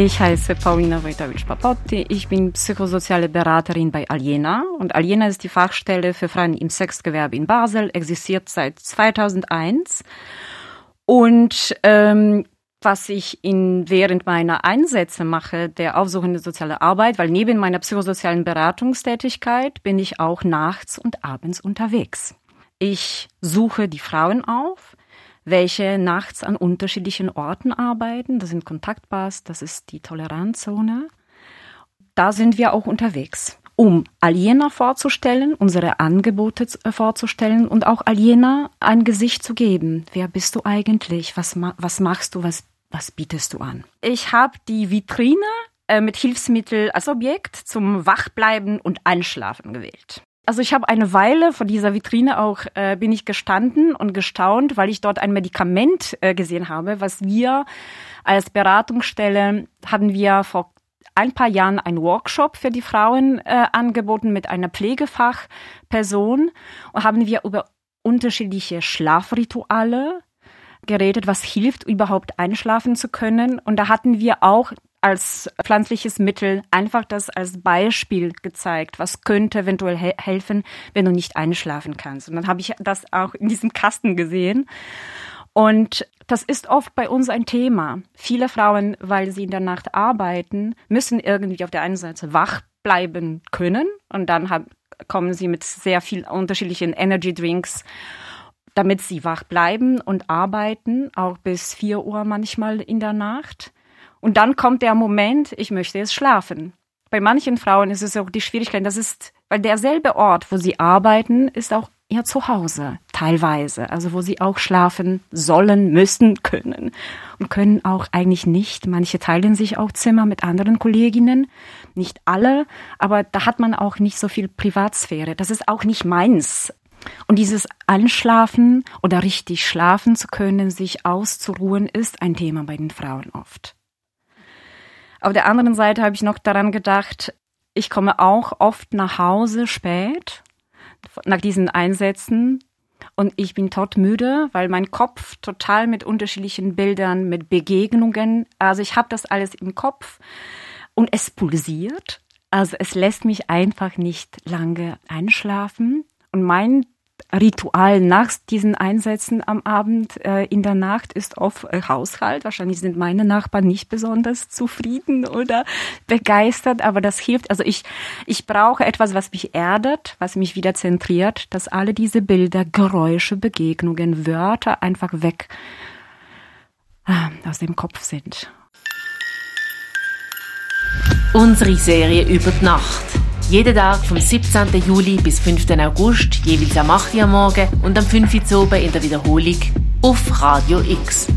Ich heiße Paulina Wojtowicz-Papotti. Ich bin psychosoziale Beraterin bei Aliena. Und Aliena ist die Fachstelle für Frauen im Sexgewerbe in Basel, existiert seit 2001. Und ähm, was ich in, während meiner Einsätze mache, der aufsuchende soziale Arbeit, weil neben meiner psychosozialen Beratungstätigkeit bin ich auch nachts und abends unterwegs. Ich suche die Frauen auf, welche nachts an unterschiedlichen Orten arbeiten. Das sind Kontaktbars, das ist die Toleranzzone. Da sind wir auch unterwegs, um Aliena vorzustellen, unsere Angebote äh, vorzustellen und auch Aliena ein Gesicht zu geben. Wer bist du eigentlich? Was, was machst du? Was, was bietest du an? Ich habe die Vitrine äh, mit Hilfsmittel als Objekt zum Wachbleiben und Einschlafen gewählt. Also ich habe eine Weile vor dieser Vitrine auch äh, bin ich gestanden und gestaunt, weil ich dort ein Medikament äh, gesehen habe, was wir als Beratungsstelle hatten wir vor ein paar Jahren einen Workshop für die Frauen äh, angeboten mit einer Pflegefachperson und haben wir über unterschiedliche Schlafrituale geredet, was hilft, überhaupt einschlafen zu können. Und da hatten wir auch als pflanzliches Mittel einfach das als Beispiel gezeigt, was könnte eventuell he helfen, wenn du nicht einschlafen kannst. Und dann habe ich das auch in diesem Kasten gesehen. Und das ist oft bei uns ein Thema. Viele Frauen, weil sie in der Nacht arbeiten, müssen irgendwie auf der einen Seite wach bleiben können und dann hab, kommen sie mit sehr vielen unterschiedlichen Energy Drinks, damit sie wach bleiben und arbeiten, auch bis vier Uhr manchmal in der Nacht. Und dann kommt der Moment, ich möchte jetzt schlafen. Bei manchen Frauen ist es auch die Schwierigkeit, das ist, weil derselbe Ort, wo sie arbeiten, ist auch ihr Zuhause, teilweise. Also wo sie auch schlafen sollen, müssen, können. Und können auch eigentlich nicht. Manche teilen sich auch Zimmer mit anderen Kolleginnen. Nicht alle, aber da hat man auch nicht so viel Privatsphäre. Das ist auch nicht meins. Und dieses Anschlafen oder richtig schlafen zu können, sich auszuruhen, ist ein Thema bei den Frauen oft. Auf der anderen Seite habe ich noch daran gedacht, ich komme auch oft nach Hause spät nach diesen Einsätzen und ich bin todmüde, weil mein Kopf total mit unterschiedlichen Bildern, mit Begegnungen, also ich habe das alles im Kopf und es pulsiert. Also es lässt mich einfach nicht lange einschlafen. Und mein Ritual nach diesen Einsätzen am Abend äh, in der Nacht ist oft äh, Haushalt. Wahrscheinlich sind meine Nachbarn nicht besonders zufrieden oder begeistert, aber das hilft. Also ich, ich brauche etwas, was mich erdet, was mich wieder zentriert, dass alle diese Bilder, Geräusche, Begegnungen, Wörter einfach weg äh, aus dem Kopf sind. Unsere Serie über die Nacht jeden Tag vom 17. Juli bis 5. August, jeweils am 8. Uhr Morgen und am 5. Uhr in der Wiederholung auf Radio X.